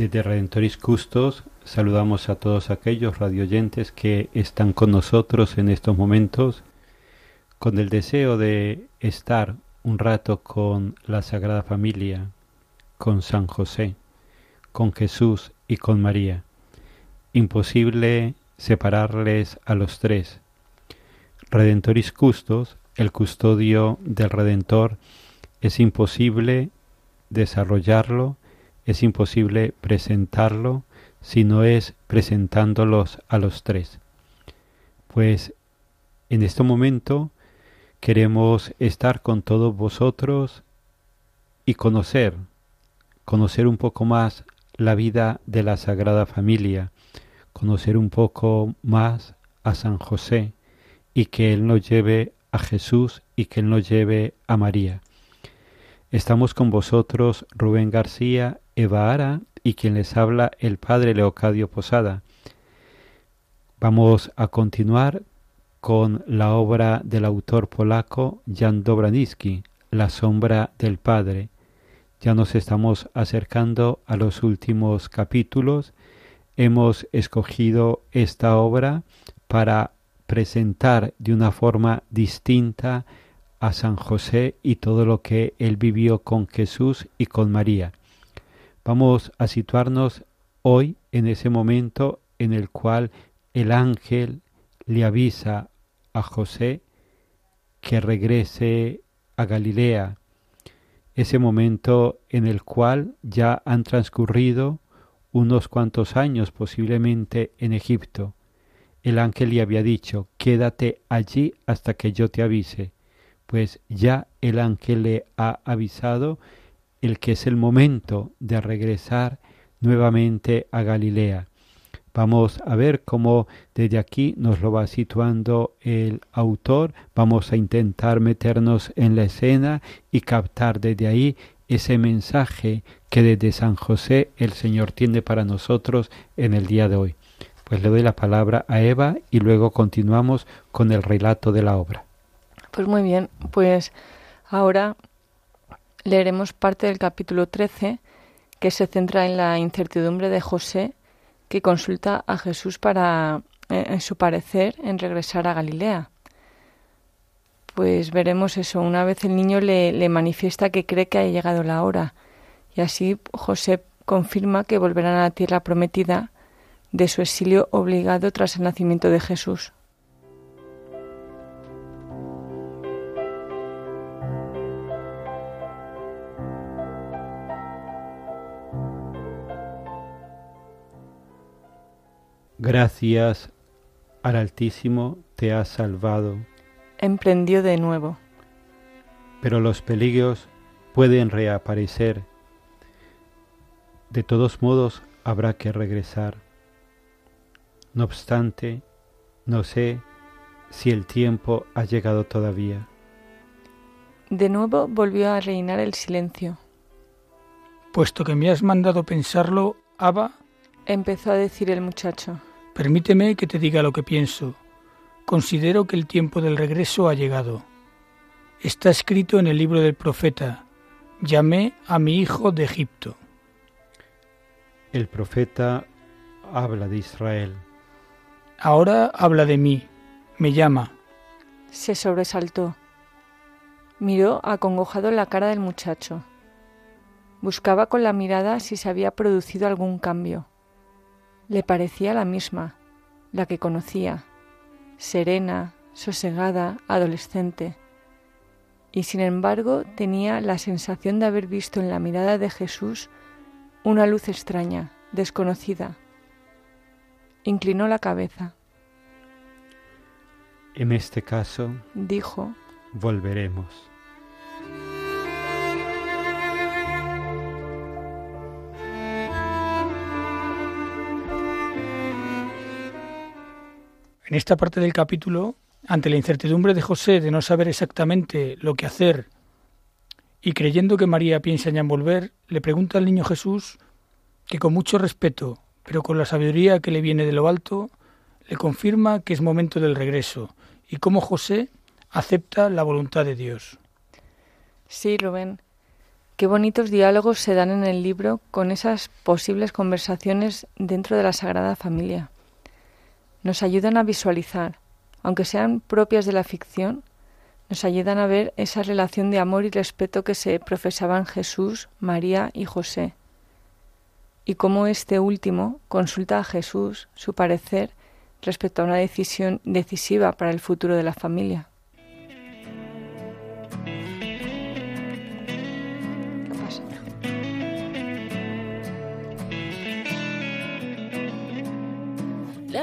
Desde Redentoris Custos saludamos a todos aquellos radioyentes que están con nosotros en estos momentos con el deseo de estar un rato con la Sagrada Familia, con San José, con Jesús y con María. Imposible separarles a los tres. Redentoris Custos, el custodio del Redentor, es imposible desarrollarlo, es imposible presentarlo si no es presentándolos a los tres. Pues en este momento queremos estar con todos vosotros y conocer, conocer un poco más la vida de la Sagrada Familia, conocer un poco más a San José y que Él nos lleve a Jesús y que Él nos lleve a María. Estamos con vosotros Rubén García, Eva Ara y quien les habla el Padre Leocadio Posada. Vamos a continuar con la obra del autor polaco Jan Dobraniski, La sombra del Padre. Ya nos estamos acercando a los últimos capítulos. Hemos escogido esta obra para presentar de una forma distinta a San José y todo lo que él vivió con Jesús y con María. Vamos a situarnos hoy en ese momento en el cual el ángel le avisa a José que regrese a Galilea, ese momento en el cual ya han transcurrido unos cuantos años posiblemente en Egipto. El ángel le había dicho, quédate allí hasta que yo te avise. Pues ya el ángel le ha avisado el que es el momento de regresar nuevamente a Galilea. Vamos a ver cómo desde aquí nos lo va situando el autor. Vamos a intentar meternos en la escena y captar desde ahí ese mensaje que desde San José el Señor tiene para nosotros en el día de hoy. Pues le doy la palabra a Eva y luego continuamos con el relato de la obra. Pues muy bien, pues ahora leeremos parte del capítulo 13 que se centra en la incertidumbre de José que consulta a Jesús para, eh, en su parecer, en regresar a Galilea. Pues veremos eso. Una vez el niño le, le manifiesta que cree que ha llegado la hora. Y así José confirma que volverán a la tierra prometida de su exilio obligado tras el nacimiento de Jesús. Gracias al Altísimo te ha salvado. Emprendió de nuevo. Pero los peligros pueden reaparecer. de todos modos habrá que regresar. No obstante, no sé si el tiempo ha llegado todavía. De nuevo volvió a reinar el silencio. Puesto que me has mandado pensarlo, Abba, empezó a decir el muchacho. Permíteme que te diga lo que pienso. Considero que el tiempo del regreso ha llegado. Está escrito en el libro del profeta. Llamé a mi hijo de Egipto. El profeta habla de Israel. Ahora habla de mí. Me llama. Se sobresaltó. Miró acongojado la cara del muchacho. Buscaba con la mirada si se había producido algún cambio. Le parecía la misma, la que conocía, serena, sosegada, adolescente. Y sin embargo tenía la sensación de haber visto en la mirada de Jesús una luz extraña, desconocida. Inclinó la cabeza. En este caso, dijo, volveremos. En esta parte del capítulo, ante la incertidumbre de José de no saber exactamente lo que hacer y creyendo que María piensa en volver, le pregunta al niño Jesús que con mucho respeto, pero con la sabiduría que le viene de lo alto, le confirma que es momento del regreso y cómo José acepta la voluntad de Dios. Sí, Rubén. Qué bonitos diálogos se dan en el libro con esas posibles conversaciones dentro de la Sagrada Familia nos ayudan a visualizar, aunque sean propias de la ficción, nos ayudan a ver esa relación de amor y respeto que se profesaban Jesús, María y José, y cómo este último consulta a Jesús su parecer respecto a una decisión decisiva para el futuro de la familia.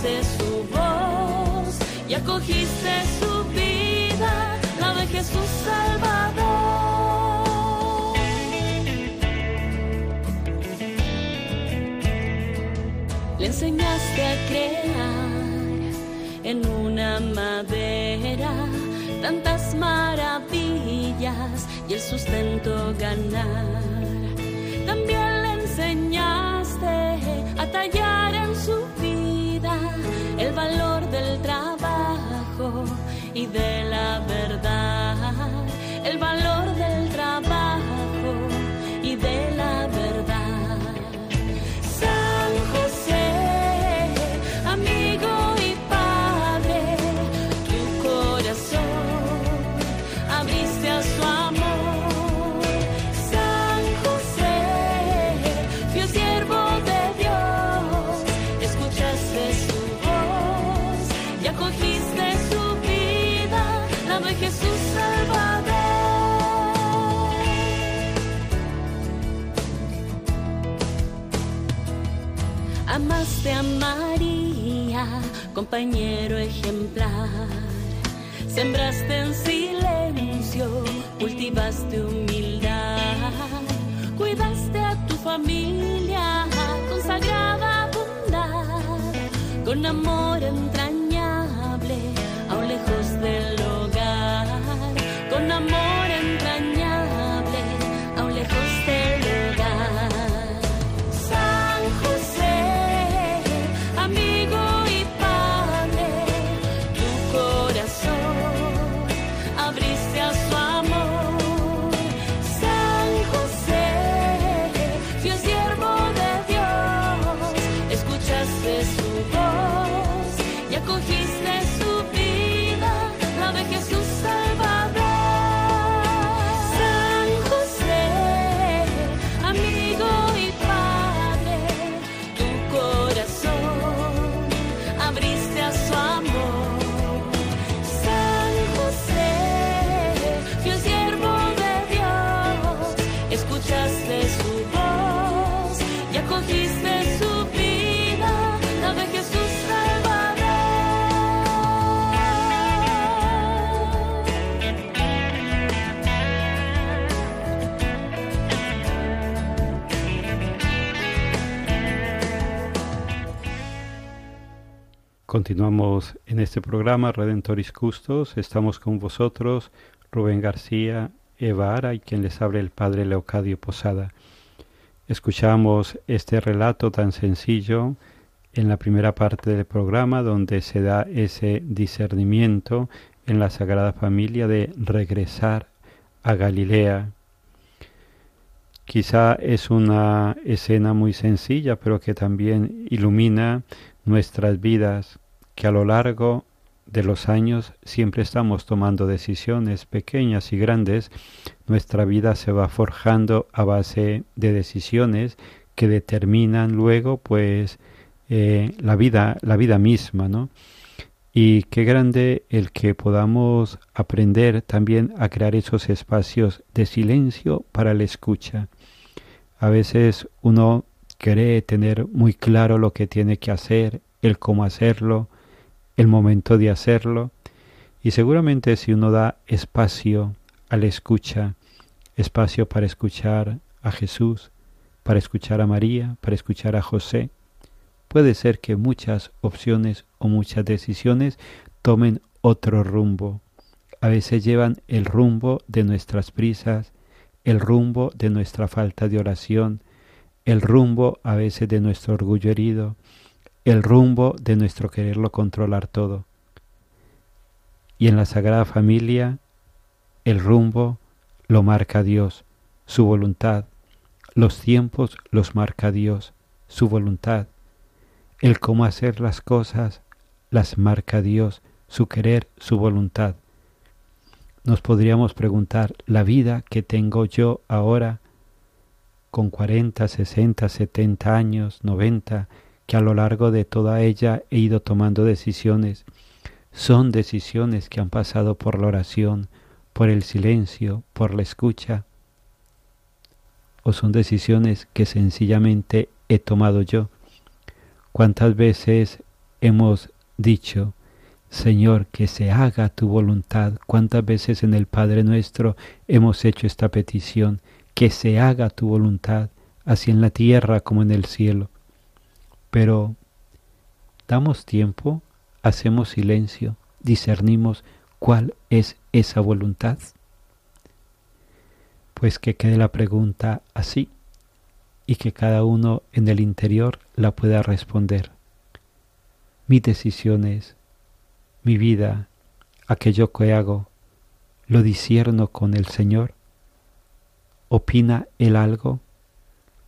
Su voz y acogiste su vida, la de Jesús Salvador. Le enseñaste a creer en una madera tantas maravillas y el sustento ganar. También le enseñaste a tallar en su trabajo y de la verdad, el valor compañero ejemplar. Sembraste en silencio, cultivaste humildad. Continuamos en este programa Redentoris Custos. Estamos con vosotros, Rubén García, Eva Ara y quien les habla el Padre Leocadio Posada. Escuchamos este relato tan sencillo en la primera parte del programa donde se da ese discernimiento en la Sagrada Familia de regresar a Galilea. Quizá es una escena muy sencilla, pero que también ilumina nuestras vidas, que a lo largo de los años siempre estamos tomando decisiones pequeñas y grandes, nuestra vida se va forjando a base de decisiones que determinan luego pues eh, la vida la vida misma no y qué grande el que podamos aprender también a crear esos espacios de silencio para la escucha. A veces uno cree tener muy claro lo que tiene que hacer el cómo hacerlo el momento de hacerlo y seguramente si uno da espacio a la escucha, espacio para escuchar a Jesús, para escuchar a María, para escuchar a José, puede ser que muchas opciones o muchas decisiones tomen otro rumbo. A veces llevan el rumbo de nuestras prisas, el rumbo de nuestra falta de oración, el rumbo a veces de nuestro orgullo herido, el rumbo de nuestro quererlo controlar todo. Y en la Sagrada Familia, el rumbo lo marca Dios, su voluntad. Los tiempos los marca Dios, su voluntad. El cómo hacer las cosas las marca Dios, su querer, su voluntad. Nos podríamos preguntar, ¿la vida que tengo yo ahora, con 40, 60, 70 años, 90, que a lo largo de toda ella he ido tomando decisiones. Son decisiones que han pasado por la oración, por el silencio, por la escucha. O son decisiones que sencillamente he tomado yo. ¿Cuántas veces hemos dicho, Señor, que se haga tu voluntad? ¿Cuántas veces en el Padre nuestro hemos hecho esta petición, que se haga tu voluntad, así en la tierra como en el cielo? pero damos tiempo, hacemos silencio, discernimos cuál es esa voluntad. Pues que quede la pregunta así y que cada uno en el interior la pueda responder. Mis decisiones, mi vida, aquello que hago, lo disierno con el Señor. ¿Opina Él algo?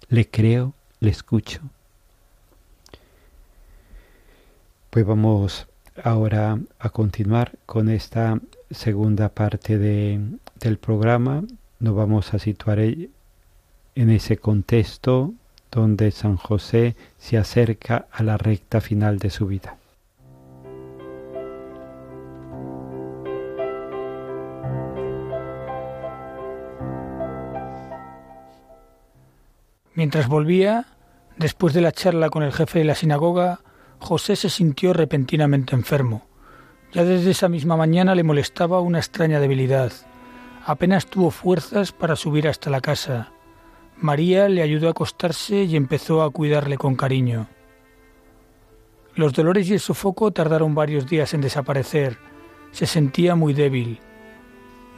¿Le creo? ¿Le escucho? Pues vamos ahora a continuar con esta segunda parte de, del programa. Nos vamos a situar en ese contexto donde San José se acerca a la recta final de su vida. Mientras volvía, después de la charla con el jefe de la sinagoga, José se sintió repentinamente enfermo. Ya desde esa misma mañana le molestaba una extraña debilidad. Apenas tuvo fuerzas para subir hasta la casa. María le ayudó a acostarse y empezó a cuidarle con cariño. Los dolores y el sofoco tardaron varios días en desaparecer. Se sentía muy débil.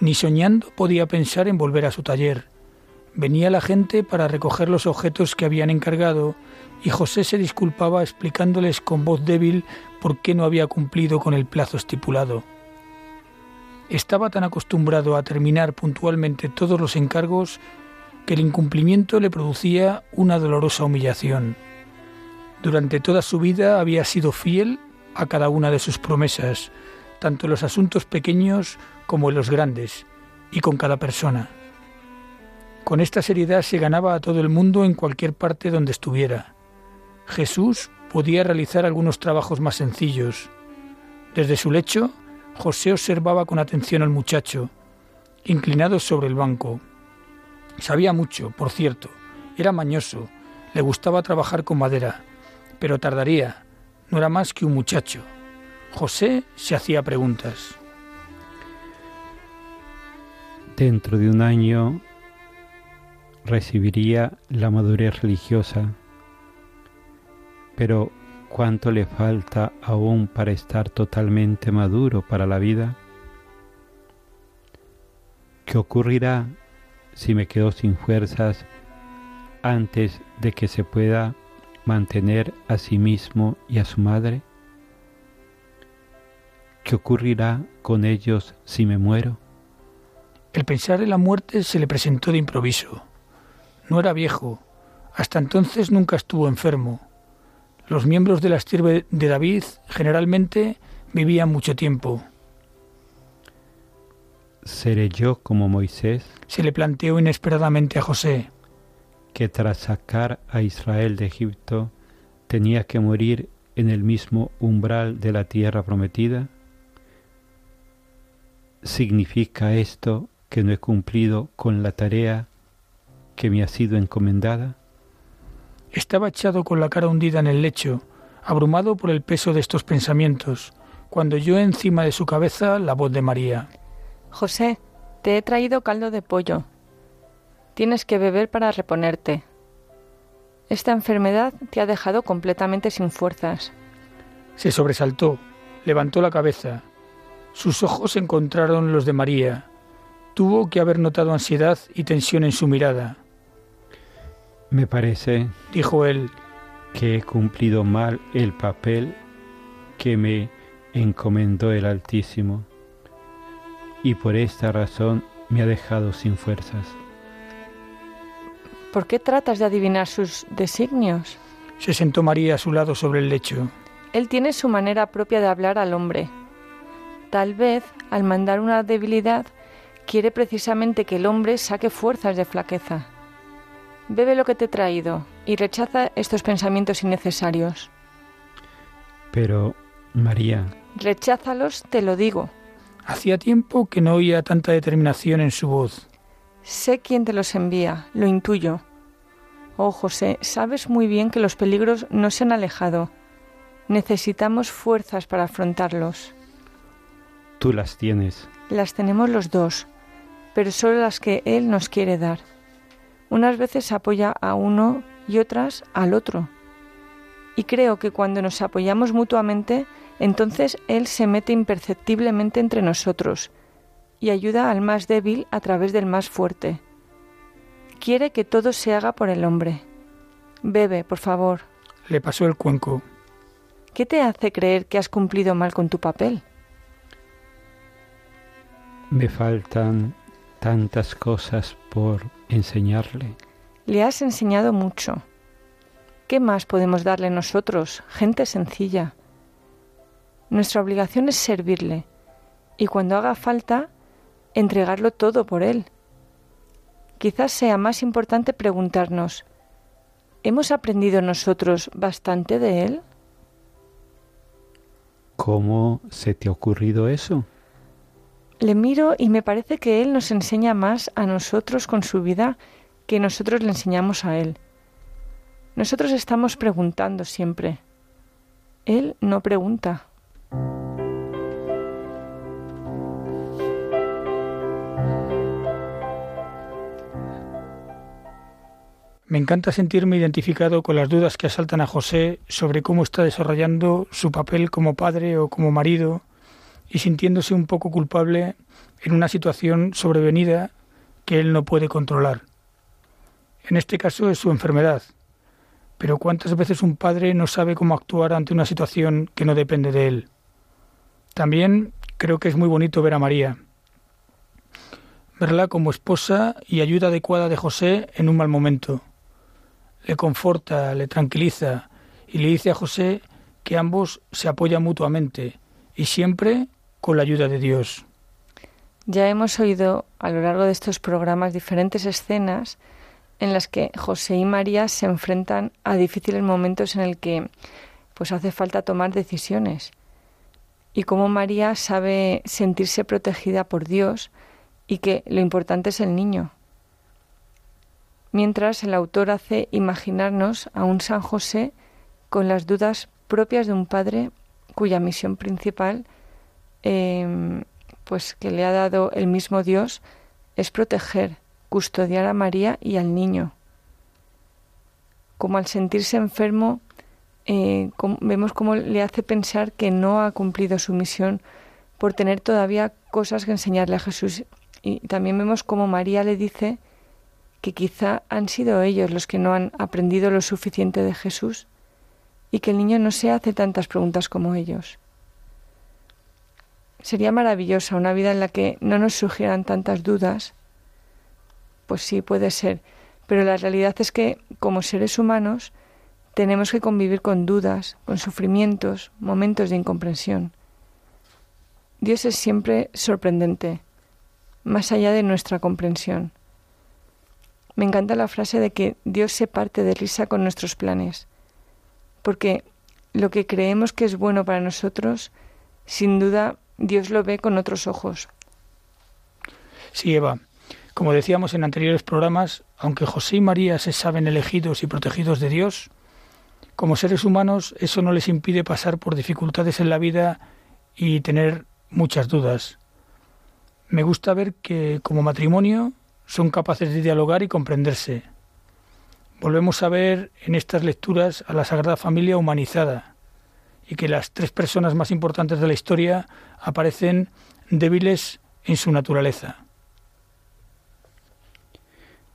Ni soñando podía pensar en volver a su taller. Venía la gente para recoger los objetos que habían encargado y José se disculpaba explicándoles con voz débil por qué no había cumplido con el plazo estipulado. Estaba tan acostumbrado a terminar puntualmente todos los encargos que el incumplimiento le producía una dolorosa humillación. Durante toda su vida había sido fiel a cada una de sus promesas, tanto en los asuntos pequeños como en los grandes, y con cada persona. Con esta seriedad se ganaba a todo el mundo en cualquier parte donde estuviera. Jesús podía realizar algunos trabajos más sencillos. Desde su lecho, José observaba con atención al muchacho, inclinado sobre el banco. Sabía mucho, por cierto, Era mañoso, le gustaba trabajar con madera, pero tardaría, no era más que un muchacho. José se hacía preguntas. Dentro de un año recibiría la madurez religiosa, pero ¿cuánto le falta aún para estar totalmente maduro para la vida? ¿Qué ocurrirá si me quedo sin fuerzas antes de que se pueda mantener a sí mismo y a su madre? ¿Qué ocurrirá con ellos si me muero? El pensar en la muerte se le presentó de improviso. No era viejo, hasta entonces nunca estuvo enfermo. Los miembros de la estirpe de David generalmente vivían mucho tiempo. ¿Seré yo como Moisés? Se le planteó inesperadamente a José. Que tras sacar a Israel de Egipto tenía que morir en el mismo umbral de la tierra prometida. ¿Significa esto que no he cumplido con la tarea que me ha sido encomendada? Estaba echado con la cara hundida en el lecho, abrumado por el peso de estos pensamientos, cuando oyó encima de su cabeza la voz de María. José, te he traído caldo de pollo. Tienes que beber para reponerte. Esta enfermedad te ha dejado completamente sin fuerzas. Se sobresaltó, levantó la cabeza. Sus ojos encontraron los de María. Tuvo que haber notado ansiedad y tensión en su mirada. Me parece, dijo él, que he cumplido mal el papel que me encomendó el Altísimo y por esta razón me ha dejado sin fuerzas. ¿Por qué tratas de adivinar sus designios? Se sentó María a su lado sobre el lecho. Él tiene su manera propia de hablar al hombre. Tal vez, al mandar una debilidad, quiere precisamente que el hombre saque fuerzas de flaqueza. Bebe lo que te he traído y rechaza estos pensamientos innecesarios. Pero, María. Recházalos, te lo digo. Hacía tiempo que no oía tanta determinación en su voz. Sé quién te los envía, lo intuyo. Oh José, sabes muy bien que los peligros no se han alejado. Necesitamos fuerzas para afrontarlos. Tú las tienes. Las tenemos los dos, pero solo las que Él nos quiere dar. Unas veces apoya a uno y otras al otro. Y creo que cuando nos apoyamos mutuamente, entonces Él se mete imperceptiblemente entre nosotros y ayuda al más débil a través del más fuerte. Quiere que todo se haga por el hombre. Bebe, por favor. Le pasó el cuenco. ¿Qué te hace creer que has cumplido mal con tu papel? Me faltan tantas cosas por enseñarle. Le has enseñado mucho. ¿Qué más podemos darle nosotros, gente sencilla? Nuestra obligación es servirle y cuando haga falta, entregarlo todo por él. Quizás sea más importante preguntarnos, ¿hemos aprendido nosotros bastante de él? ¿Cómo se te ha ocurrido eso? Le miro y me parece que él nos enseña más a nosotros con su vida que nosotros le enseñamos a él. Nosotros estamos preguntando siempre. Él no pregunta. Me encanta sentirme identificado con las dudas que asaltan a José sobre cómo está desarrollando su papel como padre o como marido y sintiéndose un poco culpable en una situación sobrevenida que él no puede controlar. En este caso es su enfermedad. Pero ¿cuántas veces un padre no sabe cómo actuar ante una situación que no depende de él? También creo que es muy bonito ver a María, verla como esposa y ayuda adecuada de José en un mal momento le conforta, le tranquiliza y le dice a José que ambos se apoyan mutuamente y siempre con la ayuda de Dios. Ya hemos oído a lo largo de estos programas diferentes escenas en las que José y María se enfrentan a difíciles momentos en el que pues hace falta tomar decisiones y cómo María sabe sentirse protegida por Dios y que lo importante es el niño, mientras el autor hace imaginarnos a un San José con las dudas propias de un padre cuya misión principal, em, pues que le ha dado el mismo Dios, es proteger, custodiar a María y al niño. Como al sentirse enfermo, eh, vemos cómo le hace pensar que no ha cumplido su misión por tener todavía cosas que enseñarle a Jesús. Y también vemos cómo María le dice que quizá han sido ellos los que no han aprendido lo suficiente de Jesús y que el niño no se hace tantas preguntas como ellos. Sería maravillosa una vida en la que no nos surgieran tantas dudas. Pues sí, puede ser, pero la realidad es que como seres humanos tenemos que convivir con dudas, con sufrimientos, momentos de incomprensión. Dios es siempre sorprendente, más allá de nuestra comprensión. Me encanta la frase de que Dios se parte de risa con nuestros planes, porque lo que creemos que es bueno para nosotros, sin duda Dios lo ve con otros ojos. Sí, Eva. Como decíamos en anteriores programas, aunque José y María se saben elegidos y protegidos de Dios, como seres humanos eso no les impide pasar por dificultades en la vida y tener muchas dudas. Me gusta ver que como matrimonio son capaces de dialogar y comprenderse. Volvemos a ver en estas lecturas a la Sagrada Familia humanizada y que las tres personas más importantes de la historia aparecen débiles en su naturaleza.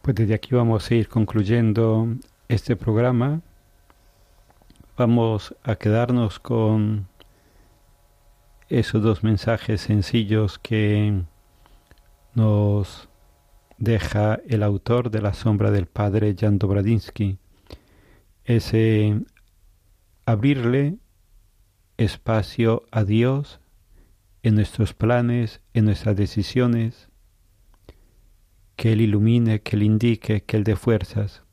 Pues desde aquí vamos a ir concluyendo este programa. Vamos a quedarnos con esos dos mensajes sencillos que nos deja el autor de La sombra del padre Jan Dobradinsky, ese abrirle espacio a Dios en nuestros planes, en nuestras decisiones, que Él ilumine, que Él indique, que Él dé fuerzas.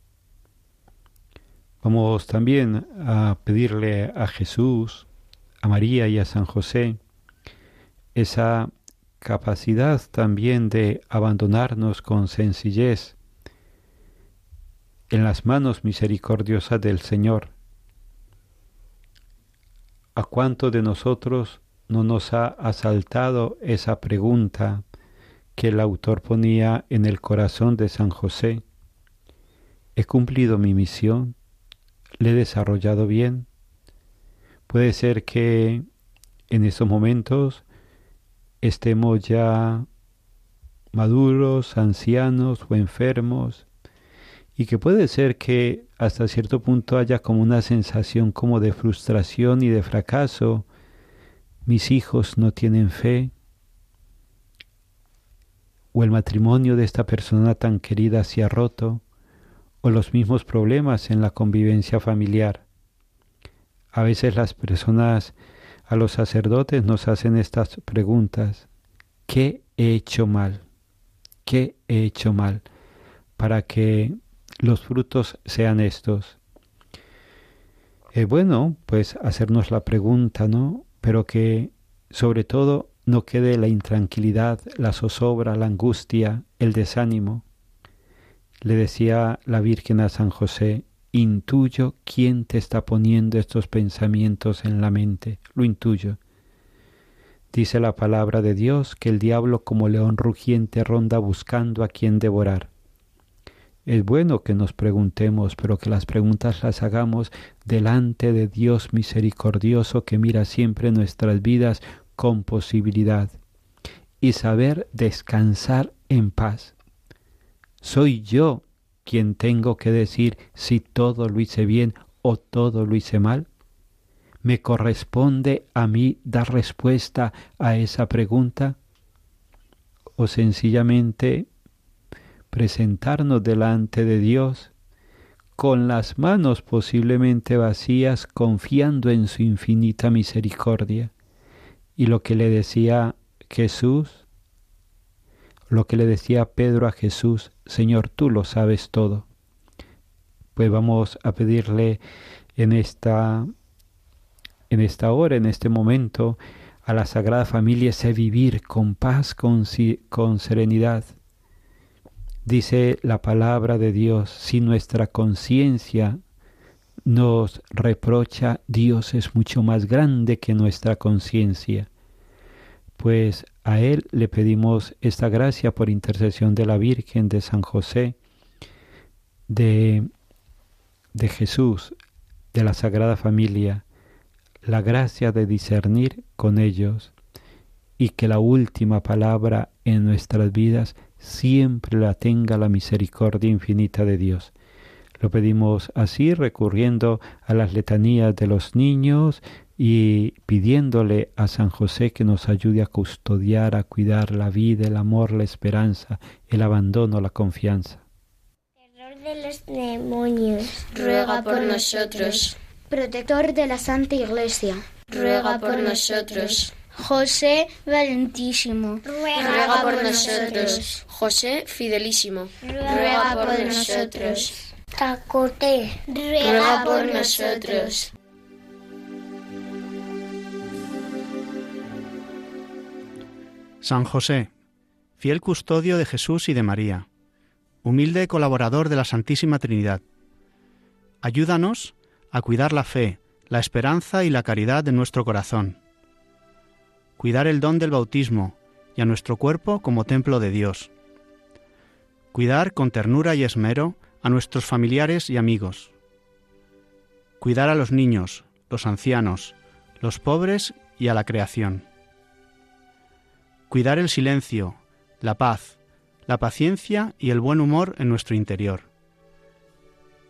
Vamos también a pedirle a Jesús, a María y a San José esa capacidad también de abandonarnos con sencillez en las manos misericordiosas del Señor. ¿A cuánto de nosotros no nos ha asaltado esa pregunta que el autor ponía en el corazón de San José? ¿He cumplido mi misión? ¿Le he desarrollado bien? Puede ser que en estos momentos estemos ya maduros, ancianos o enfermos, y que puede ser que hasta cierto punto haya como una sensación como de frustración y de fracaso. Mis hijos no tienen fe, o el matrimonio de esta persona tan querida se ha roto, o los mismos problemas en la convivencia familiar. A veces las personas a los sacerdotes nos hacen estas preguntas. ¿Qué he hecho mal? ¿Qué he hecho mal? Para que los frutos sean estos. Es eh, bueno, pues hacernos la pregunta, ¿no? Pero que sobre todo no quede la intranquilidad, la zozobra, la angustia, el desánimo. Le decía la Virgen a San José, intuyo quién te está poniendo estos pensamientos en la mente, lo intuyo. Dice la palabra de Dios que el diablo como león rugiente ronda buscando a quien devorar. Es bueno que nos preguntemos, pero que las preguntas las hagamos delante de Dios misericordioso que mira siempre nuestras vidas con posibilidad y saber descansar en paz. Soy yo quien tengo que decir si todo lo hice bien o todo lo hice mal? ¿Me corresponde a mí dar respuesta a esa pregunta? ¿O sencillamente presentarnos delante de Dios con las manos posiblemente vacías, confiando en su infinita misericordia? Y lo que le decía Jesús, lo que le decía Pedro a Jesús, Señor, tú lo sabes todo. Pues vamos a pedirle en esta en esta hora, en este momento, a la Sagrada Familia ese vivir con paz, con, con serenidad. Dice la palabra de Dios, si nuestra conciencia nos reprocha, Dios es mucho más grande que nuestra conciencia. Pues a Él le pedimos esta gracia por intercesión de la Virgen, de San José, de, de Jesús, de la Sagrada Familia, la gracia de discernir con ellos y que la última palabra en nuestras vidas siempre la tenga la misericordia infinita de Dios. Lo pedimos así recurriendo a las letanías de los niños y pidiéndole a San José que nos ayude a custodiar, a cuidar la vida, el amor, la esperanza, el abandono, la confianza. Terror de los demonios. Ruega por nosotros. Protector de la Santa Iglesia. Ruega por nosotros. José Valentísimo. Ruega por nosotros. José Fidelísimo. Ruega por nosotros. Tacote. Ruega por nosotros. San José, fiel custodio de Jesús y de María, humilde colaborador de la Santísima Trinidad, ayúdanos a cuidar la fe, la esperanza y la caridad de nuestro corazón, cuidar el don del bautismo y a nuestro cuerpo como templo de Dios, cuidar con ternura y esmero a nuestros familiares y amigos, cuidar a los niños, los ancianos, los pobres y a la creación cuidar el silencio, la paz, la paciencia y el buen humor en nuestro interior.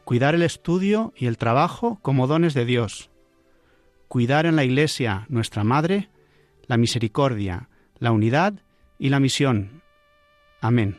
Cuidar el estudio y el trabajo como dones de Dios. Cuidar en la Iglesia, nuestra Madre, la misericordia, la unidad y la misión. Amén.